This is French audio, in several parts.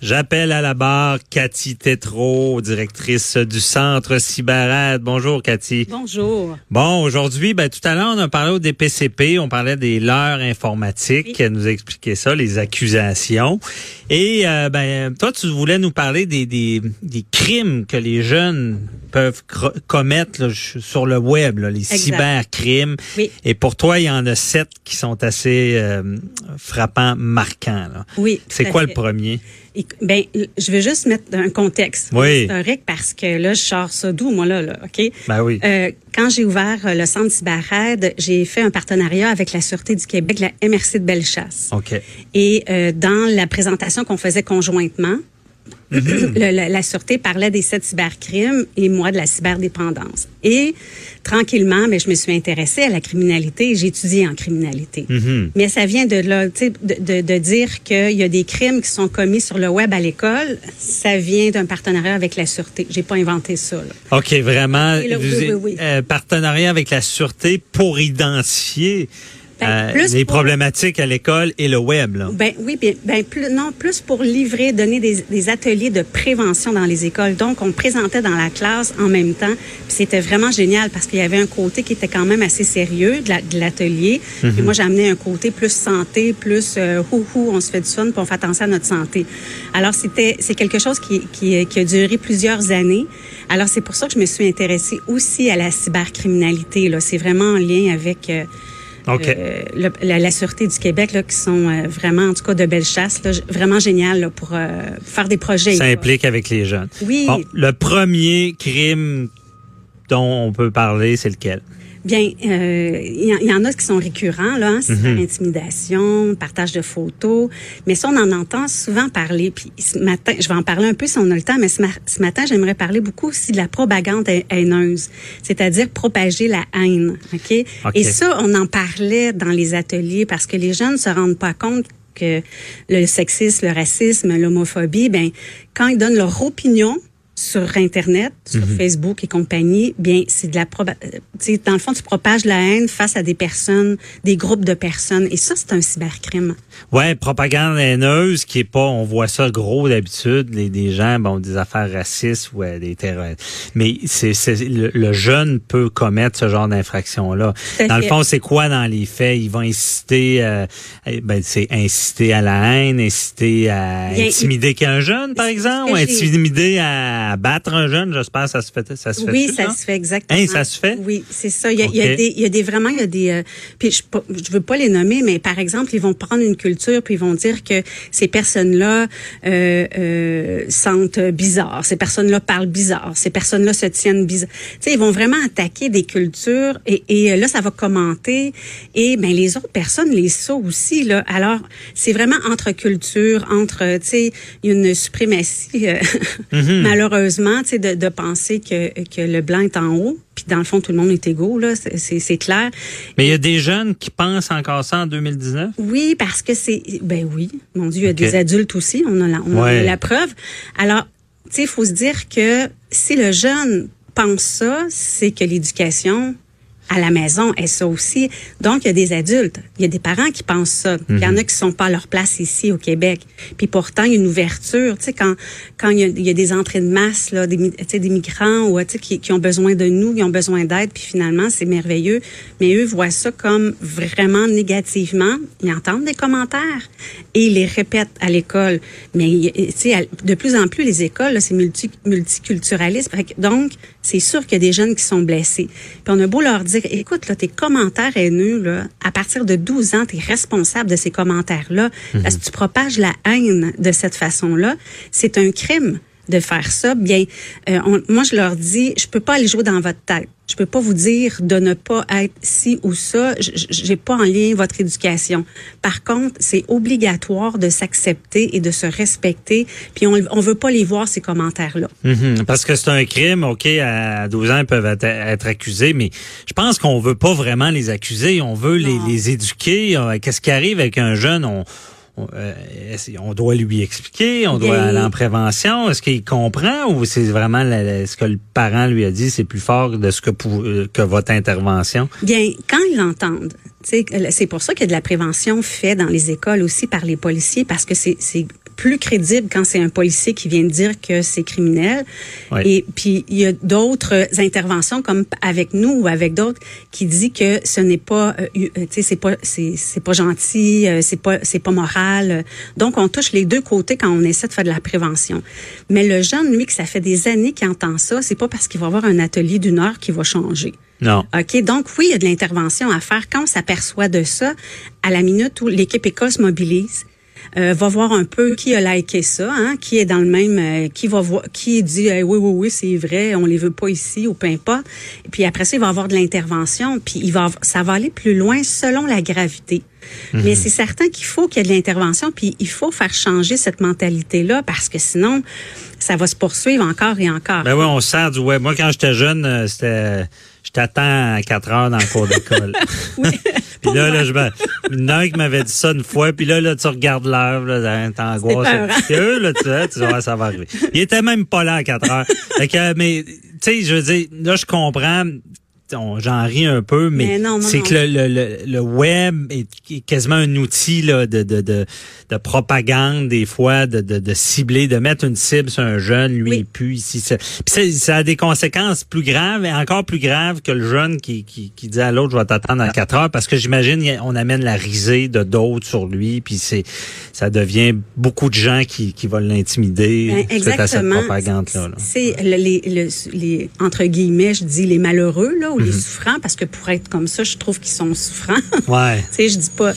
J'appelle à la barre Cathy Tétrault, directrice du Centre Cyberade. Bonjour, Cathy. Bonjour. Bon, aujourd'hui, ben, tout à l'heure, on a parlé au DPCP, on parlait des leurs informatiques. Elle nous a expliqué ça, les accusations. Et, euh, ben, toi, tu voulais nous parler des, des, des crimes que les jeunes peuvent commettre là, sur le web, là, les cybercrimes. Oui. Et pour toi, il y en a sept qui sont assez euh, frappants, marquants. Là. Oui. C'est quoi le premier? Ben, je vais juste mettre un contexte oui. historique parce que là, je sors ça d'où, moi, là, là, OK? Ben oui. Euh, quand j'ai ouvert le centre CyberAide, j'ai fait un partenariat avec la Sûreté du Québec, la MRC de Bellechasse. OK. Et euh, dans la présentation qu'on faisait conjointement. Le, la, la, Sûreté parlait des sept cybercrimes et moi de la cyberdépendance. Et tranquillement, mais je me suis intéressée à la criminalité et j'ai étudié en criminalité. Mhm. Mais ça vient de là, de, de, de dire qu'il y a des crimes qui sont commis sur le web à l'école. Ça vient d'un partenariat avec la Sûreté. J'ai pas inventé ça. Là. OK, vraiment, là, vous, oui, oui, oui. Euh, partenariat avec la Sûreté pour identifier Ben, euh, les pour- problématiques à l'école et le web. Là. Ben oui, ben plus non, plus pour livrer, donner des, des ateliers de prévention dans les écoles. Donc, on présentait dans la classe en même temps. C'était vraiment génial parce qu'il y avait un côté qui était quand même assez sérieux de la- de l'atelier. Puis moi, j'amenais un côté plus santé, plus euh, hou hou, on se fait du fun, puis on fait attention à notre santé. Alors, c'était c'est quelque chose qui, qui, qui a duré plusieurs années. Alors, c'est pour ça que je me suis intéressée aussi à la cybercriminalité. Là, c'est vraiment en lien avec. euh, Euh, le- la, la Sûreté du Québec, là, qui sont euh, vraiment, en tout cas, de belles chasses, là, vraiment génial là, pour euh, faire des projets. Ça implique avec les jeunes. Oui. Bon, le premier crime dont on peut parler, c'est lequel? Bien, euh, il y, en- il y en a qui sont récurrents, là, hein, Mhm. intimidation, partage de photos, mais ça, on en entend souvent parler. Puis ce matin, je vais en parler un peu si on a le temps, mais ce, ma- ce matin, j'aimerais parler beaucoup aussi de la propagande hai- haineuse, c'est-à-dire propager la haine, ok? OK. Et ça, on en parlait dans les ateliers parce que les jeunes se rendent pas compte que le sexisme, le racisme, l'homophobie, ben quand ils donnent leur opinion sur Internet, sur Mhm. Facebook et compagnie, bien, c'est de la euh, tu sais, dans le fond, tu propages la haine face à des personnes, des groupes de personnes. Et ça, c'est un cybercrime. Ouais, propagande haineuse qui est pas, on voit ça gros d'habitude, les des gens, bon, des affaires racistes ou euh, des terroristes. Mais c'est, le, le jeune peut commettre ce genre d'infraction là. Tout à Dans le fond, c'est quoi dans les faits? Ils vont inciter, euh, eh, ben c'est inciter à la haine, inciter à Bien, intimider qu'un jeune, par exemple, ou intimider à battre un jeune. J'espère que ça se fait, ça se fait. Oui, ça se fait exactement. Hein, ça se fait? Oui, c'est ça. Il y a, il y a des, il y a des vraiment, il y a des. euh, puis je, je veux pas les nommer, mais par exemple, ils vont prendre une culture puis ils vont dire que ces personnes-là euh, euh, sentent bizarre, ces personnes-là parlent bizarre, ces personnes-là se tiennent bizarre. Tu sais, ils vont vraiment attaquer des cultures et, et euh, là, ça va commenter et ben les autres personnes les ça aussi là. Alors, c'est vraiment entre cultures, entre, tu sais, il y a une suprématie euh, malheureusement, tu sais, de, de penser que, que le blanc est en haut, puis dans le fond, tout le monde est égaux, là, c'est- clair. Mais il y a des jeunes qui pensent encore ça en 2019. Oui, parce que c'est, ben oui, mon Dieu, il y a des adultes aussi, on a la, on a la preuve. Alors, tu sais, il faut se dire que si le jeune pense ça, c'est que l'éducation à la maison est ça aussi. Donc, il y a des adultes, il y a des parents qui pensent ça. Il y en a qui sont pas à leur place ici au Québec. Puis pourtant, il y a une ouverture. Tu sais, quand quand il y a, il y a des entrées de masse là, des tu sais, des migrants ou tu sais qui, qui ont besoin de nous, qui ont besoin d'aide, puis finalement c'est merveilleux. Mais eux voient ça comme vraiment négativement. Ils entendent des commentaires et ils les répètent à l'école. Mais tu sais, de plus en plus les écoles, c'est multi, que Donc c'est sûr qu'il y a des jeunes qui sont blessés. Puis on a beau leur dire, écoute, là, tes commentaires haineux, là, à partir de 12 ans, tu es responsable de ces commentaires-là. Parce que tu propages la haine de cette façon-là? C'est un crime. De faire ça, bien, euh, on- moi je leur dis, je peux pas aller jouer dans votre tête. Je peux pas vous dire de ne pas être ci ou ça. J'ai pas en lien votre éducation. Par contre, c'est obligatoire de s'accepter et de se respecter. Puis on, on veut pas les voir ces commentaires-là. Mhm, Parce que c'est un crime, OK, à 12 ans, ils peuvent être, être accusés, mais je pense qu'on veut pas vraiment les accuser, on veut les, les éduquer. Euh, Qu'est-ce qui arrive avec un jeune? On, on, euh, on doit lui expliquer, on doit aller en prévention? Est-ce qu'il comprend ou c'est vraiment la- ce que le parent lui a dit, c'est plus fort de ce que, pou- euh, que votre intervention? Bien, quand ils l'entendent, c'est pour ça qu'il y a de la prévention faite dans les écoles aussi par les policiers, parce que c'est plus crédible quand c'est un policier qui vient de dire que c'est criminel. Ouais. Et puis il y a d'autres interventions comme avec nous ou avec d'autres qui dit que ce n'est pas, euh, euh, tu sais, c'est pas, c'est c'est pas gentil, euh, c'est pas, c'est pas moral. Donc on touche les deux côtés quand on essaie de faire de la prévention. Mais le jeune, lui, que ça fait des années qu'il entend ça, c'est pas parce qu'il va avoir un atelier d'une heure qui va changer. Non. OK, donc oui, il y a de l'intervention à faire quand on s'aperçoit de ça, à la minute où l'équipe école se mobilise. Euh, va voir un peu qui a liké ça, hein, qui est dans le même, euh, qui va voir, qui dit oui oui oui c'est vrai, on les veut pas ici ou peu importe. Et puis après ça il va avoir de l'intervention, puis il va, ça va aller plus loin selon la gravité. Mais c'est certain qu'il faut qu'il y ait de l'intervention, puis il faut faire changer cette mentalité là parce que sinon ça va se poursuivre encore et encore. Ben oui, on se sert du web. Moi, quand j'étais jeune, euh, c'était, t'attends à 4 heures dans le cours d'école. Puis là, là, je me, il y en a un qui m'avait dit ça une fois, puis là, là, tu regardes l'heure, là, t'angoisses. peurant. Puis eux, là, tu sais, tu vois, ça va arriver. Il était même pas là à 4 heures. Fait que, mais, tu sais, je veux dire, là, je comprends, j'en ris un peu, mais, Mais non, non, c'est non. que le, le, le, le web est quasiment un outil là, de, de, de, de propagande, des fois, de, de, de cibler, de mettre une cible sur un jeune, lui, Oui. pue ici. Ça, Puis ça, ça a des conséquences plus graves, et encore plus graves que le jeune qui, qui, qui dit à l'autre, je vais t'attendre à 4 heures, parce que j'imagine, on amène la risée de d'autres sur lui, puis c'est ça devient beaucoup de gens qui, qui vont l'intimider Ben, suite à cette propagande-là. là. C'est le- les, le- les, entre guillemets, je dis les malheureux, là, ou les Mhm. souffrants, parce que pour être comme ça, je trouve qu'ils sont souffrants. Ouais. tu sais, je dis pas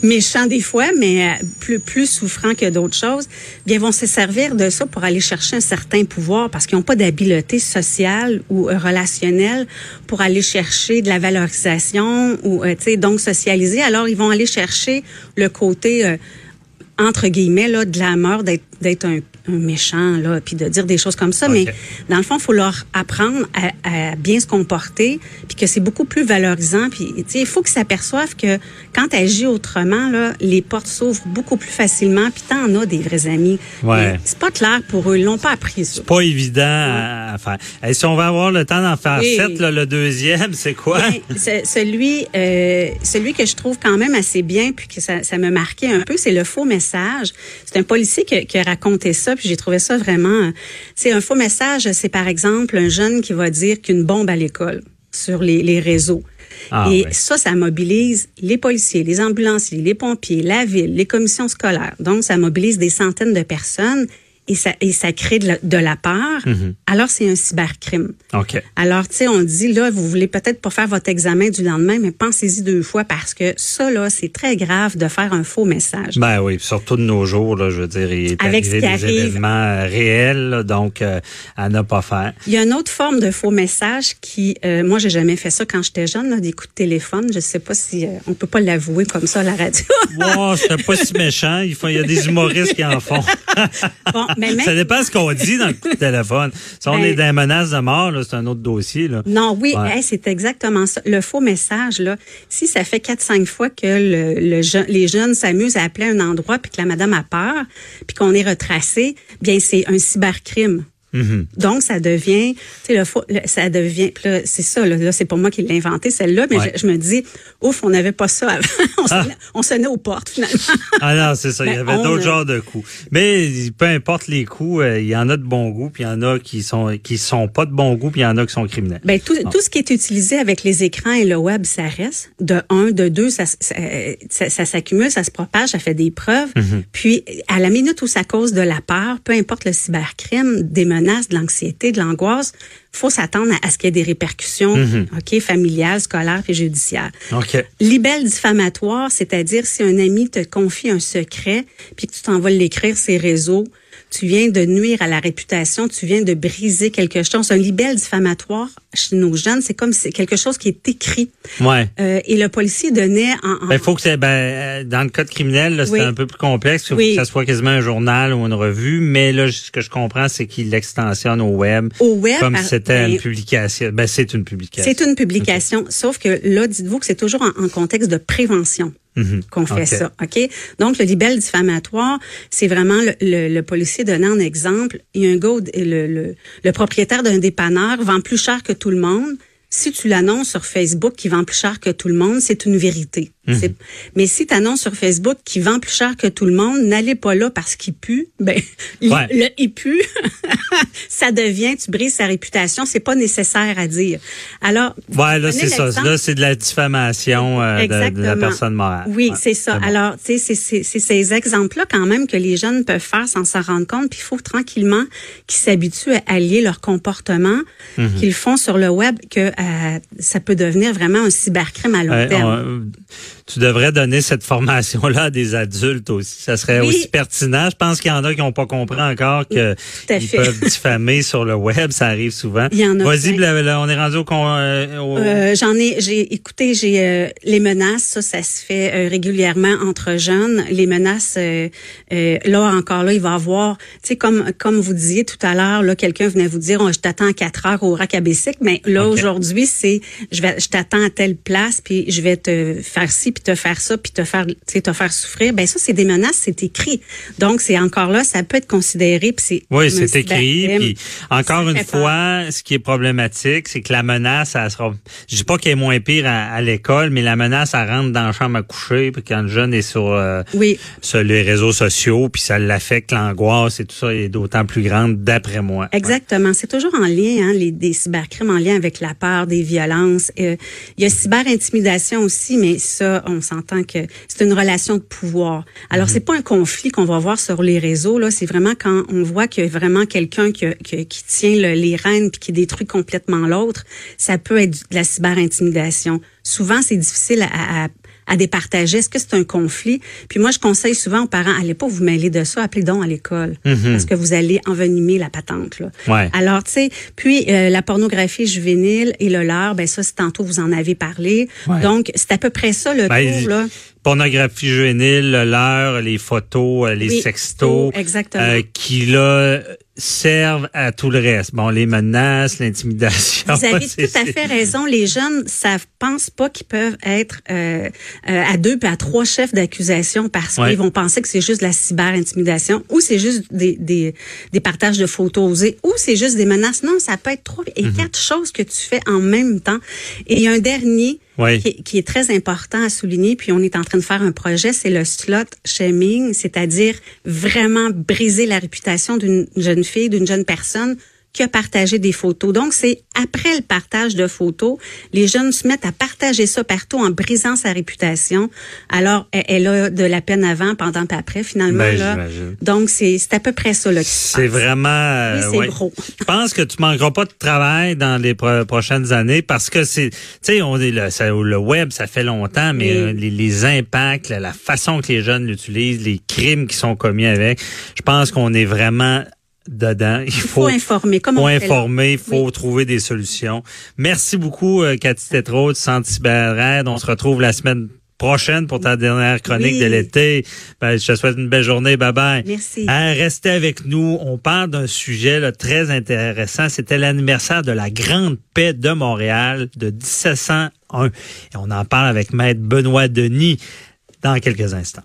méchants des fois, mais euh, plus, plus souffrants que d'autres choses. Bien, ils vont se servir de ça pour aller chercher un certain pouvoir parce qu'ils n'ont pas d'habileté sociale ou euh, relationnelle pour aller chercher de la valorisation ou, euh, tu sais, donc socialiser. Alors, ils vont aller chercher le côté, euh, entre guillemets, là, de la mort d'être un méchant, là, puis de dire des choses comme ça. Mais dans le fond, il faut leur apprendre à, à bien se comporter, puis que c'est beaucoup plus valorisant. Puis, tu sais, il faut qu'ils s'aperçoivent que quand tu agis autrement, là, les portes s'ouvrent beaucoup plus facilement, puis t'en as des vrais amis. Ouais. C'est pas clair pour eux, ils l'ont pas appris, ça. Pas évident à, à faire. Et si on va avoir le temps d'en faire sept, là, le deuxième, c'est quoi? Bien, ce- celui, euh, celui que je trouve quand même assez bien, puis que ça, ça me marquait un peu, c'est le faux message. C'est un policier qui, qui a raconté ça, puis j'ai trouvé ça vraiment. C'est un faux message, c'est par exemple un jeune qui va dire qu'une bombe à l'école sur les, les réseaux. Ah, Et ça, ça mobilise les policiers, les ambulanciers, les pompiers, la ville, les commissions scolaires. Donc, ça mobilise des centaines de personnes et ça, et ça crée de la, de la peur. Mm-hmm. Alors, c'est un cybercrime. OK. Alors, tu sais, on dit, là, vous voulez peut-être pas faire votre examen du lendemain, mais pensez-y deux fois parce que ça, là, c'est très grave de faire un faux message. Ben oui, surtout de nos jours, là, je veux dire, il est Avec arrivé des arrive. événements euh, réels, là, donc euh, à ne pas faire. Il y a une autre forme de faux message qui, euh, moi, j'ai jamais fait ça quand j'étais jeune, là, des coups de téléphone. Je sais pas si euh, on peut pas l'avouer comme ça à la radio. Wow, c'était pas si méchant. Il, faut, il y a des humoristes qui en font. bon, mais même, Ça dépend ce qu'on dit dans le coup de téléphone. Si on Ben- est dans les menaces de mort, c'est un autre dossier. Là. Non, oui, Ouais. hey, c'est exactement ça. Le faux message, là, si ça fait quatre, cinq fois que le, le je- les jeunes s'amusent à appeler un endroit puis que la madame a peur, puis qu'on est retracé, bien, c'est un cybercrime. Mm-hmm. Donc, ça devient, tu sais, le ça devient, c'est ça, là, là, c'est pas moi qui l'ai inventé, celle-là, mais Ouais. je, je me dis, ouf, on n'avait pas ça avant. on, Ah. sonnait, on sonnait aux portes, finalement. Ah non, c'est ça. il y Ben, avait d'autres euh, genres de coups. Mais peu importe les coups, euh, il y en a de bons goûts, puis il y en a qui sont qui sont pas de bons goûts, puis il y en a qui sont criminels. Ben, tout, tout ce qui est utilisé avec les écrans et le web, ça reste. De un, de deux, ça, ça, ça- ça s'accumule, ça se propage, ça fait des preuves. Puis, à la minute où ça cause de la peur, peu importe le cybercrime, des menaces, de l'anxiété, de l'angoisse, faut s'attendre à, à ce qu'il y ait des répercussions, ok, familiales, scolaires et judiciaires. OK. Libelle diffamatoire, c'est-à-dire si un ami te confie un secret, puis que tu t'en vas l'écrire sur ses réseaux, tu viens de nuire à la réputation, tu viens de briser quelque chose. Un libelle diffamatoire chez nos jeunes, c'est comme c'est quelque chose qui est écrit. Ouais. Euh, et le policier donnait en, en- Ben, faut que c'est, ben, euh, dans le code criminel, c'est Oui. un peu plus complexe. Il faut Oui. que ça soit quasiment un journal ou une revue. Mais là, ce que je comprends, c'est qu'il l'extensionne au web. au web. Comme si c'était ben, une publication. Ben, c'est une publication. C'est une publication, sauf que là, dites-vous que c'est toujours en, en contexte de prévention Mhm. qu'on fait ça, ok? Donc le libelle diffamatoire, c'est vraiment le, le- le policier donnant un exemple. Il y a un gars, le, le propriétaire d'un dépanneur vend plus cher que tout le monde. Si tu l'annonces sur Facebook qui vend plus cher que tout le monde, c'est une vérité. Mhm. Mais si tu annonces sur Facebook qui vend plus cher que tout le monde, n'allez pas là parce qu'il pue. Ben, il- Ouais. le il pue, ça devient, tu brises sa réputation. C'est pas nécessaire à dire. Alors, Ouais, là, c'est ça. Là, c'est de la diffamation euh, de, de la personne morale. Oui, Ouais, c'est ça. bon. Alors, tu sais, c'est ces exemples-là quand même que les jeunes peuvent faire sans s'en rendre compte. Puis il faut tranquillement qu'ils s'habituent à allier leur comportement Mhm. qu'ils font sur le web, que euh, ça peut devenir vraiment un cybercrime à long terme. on- tu devrais donner cette formation-là à des adultes aussi. Ça serait Oui. aussi pertinent. Je pense qu'il y en a qui n'ont pas compris encore que ils peuvent diffamer sur le web. Ça arrive souvent. Il y en a Vas-y, on est rendu au... con- euh, au- Euh, J'en ai, j'ai écouté, j'ai euh, les menaces, ça, ça se fait euh, régulièrement entre jeunes. Les menaces, là encore là, il va y avoir, tu sais, comme comme vous disiez tout à l'heure, là, quelqu'un venait vous dire, oh, je t'attends à 4 heures au rack à Bessic. mais là aujourd'hui, c'est, je vais, je t'attends à telle place, puis je vais te faire ci, puis te faire ça, puis te faire, te faire souffrir. Ben ça, c'est des menaces, c'est écrit. Donc c'est encore là, ça peut être considéré, puis c'est Oui, c'est écrit. Puis encore une peur. fois, ce qui est problématique, c'est que la menace, elle sera. Je dis pas qu'elle est moins pire à, à l'école, mais la menace, elle rentre dans la chambre à coucher. Puis quand le jeune est sur, euh, Oui. sur les réseaux sociaux, puis ça l'affecte, l'angoisse et tout ça est d'autant plus grande, d'après moi. Exactement. C'est toujours en lien, hein, les, des cybercrimes en lien avec la peur, des violences. Euh, il y a cyberintimidation aussi, mais ça, on s'entend que c'est une relation de pouvoir. Alors, c'est pas un conflit qu'on va voir sur les réseaux. Là, c'est vraiment quand on voit qu'il y a vraiment quelqu'un qui, qui, qui tient le- les rênes puis qui détruit complètement l'autre. Ça peut être de la cyberintimidation. Souvent, c'est difficile à, à à départager? Est-ce que c'est un conflit? Puis moi, je conseille souvent aux parents, allez pas vous mêler de ça, appelez donc à l'école. Parce que vous allez envenimer la patente. Là. Ouais. Alors, tu sais, puis euh, la pornographie juvénile et le leurre, ben ça, c'est tantôt vous en avez parlé. Ouais. Donc, c'est à peu près ça le Ben, tour, là. Pornographie juvénile, le leurre, les photos, euh, les Oui, sextos, exactement. euh, qui là servent à tout le reste. Bon, les menaces, l'intimidation. Vous avez tout à fait raison. Les jeunes savent, pensent pas qu'ils peuvent être euh, euh, à deux puis à trois chefs d'accusation parce Ouais. qu'ils vont penser que c'est juste de la cyber-intimidation ou c'est juste des, des, des partages de photos osés ou c'est juste des menaces. Non, ça peut être trois et Mhm. quatre choses que tu fais en même temps. Et il y a un dernier Oui. qui, qui est très important à souligner, puis on est en train de faire un projet, c'est le slot shaming, c'est-à-dire vraiment briser la réputation d'une jeune fille, d'une jeune personne qui a partagé des photos. Donc, c'est après le partage de photos, les jeunes se mettent à partager ça partout en brisant sa réputation. Alors, elle, elle a de la peine avant, pendant et après, finalement. Ben, là. Donc, c'est c'est à peu près ça C'est vraiment. euh, c'est ouais. gros. Je pense que tu manqueras pas de travail dans les pro- prochaines années parce que c'est, tu sais, le, ça- le web, ça fait longtemps, mais Oui. euh, les, les impacts, la, la façon que les jeunes l'utilisent, les crimes qui sont commis avec, je pense qu'on est vraiment dedans. Il Il faut, informer. Faut on il faut trouver des solutions. Merci beaucoup, euh, Cathy Tétrault de Santé Cyber On se retrouve la semaine prochaine pour ta dernière chronique Oui. de l'été. Ben, je te souhaite une belle journée. Bye bye. Merci. Hein, restez avec nous. On parle d'un sujet là, très intéressant. C'était l'anniversaire de la Grande Paix de Montréal de 1701. Et on en parle avec Maître Benoît Denis dans quelques instants.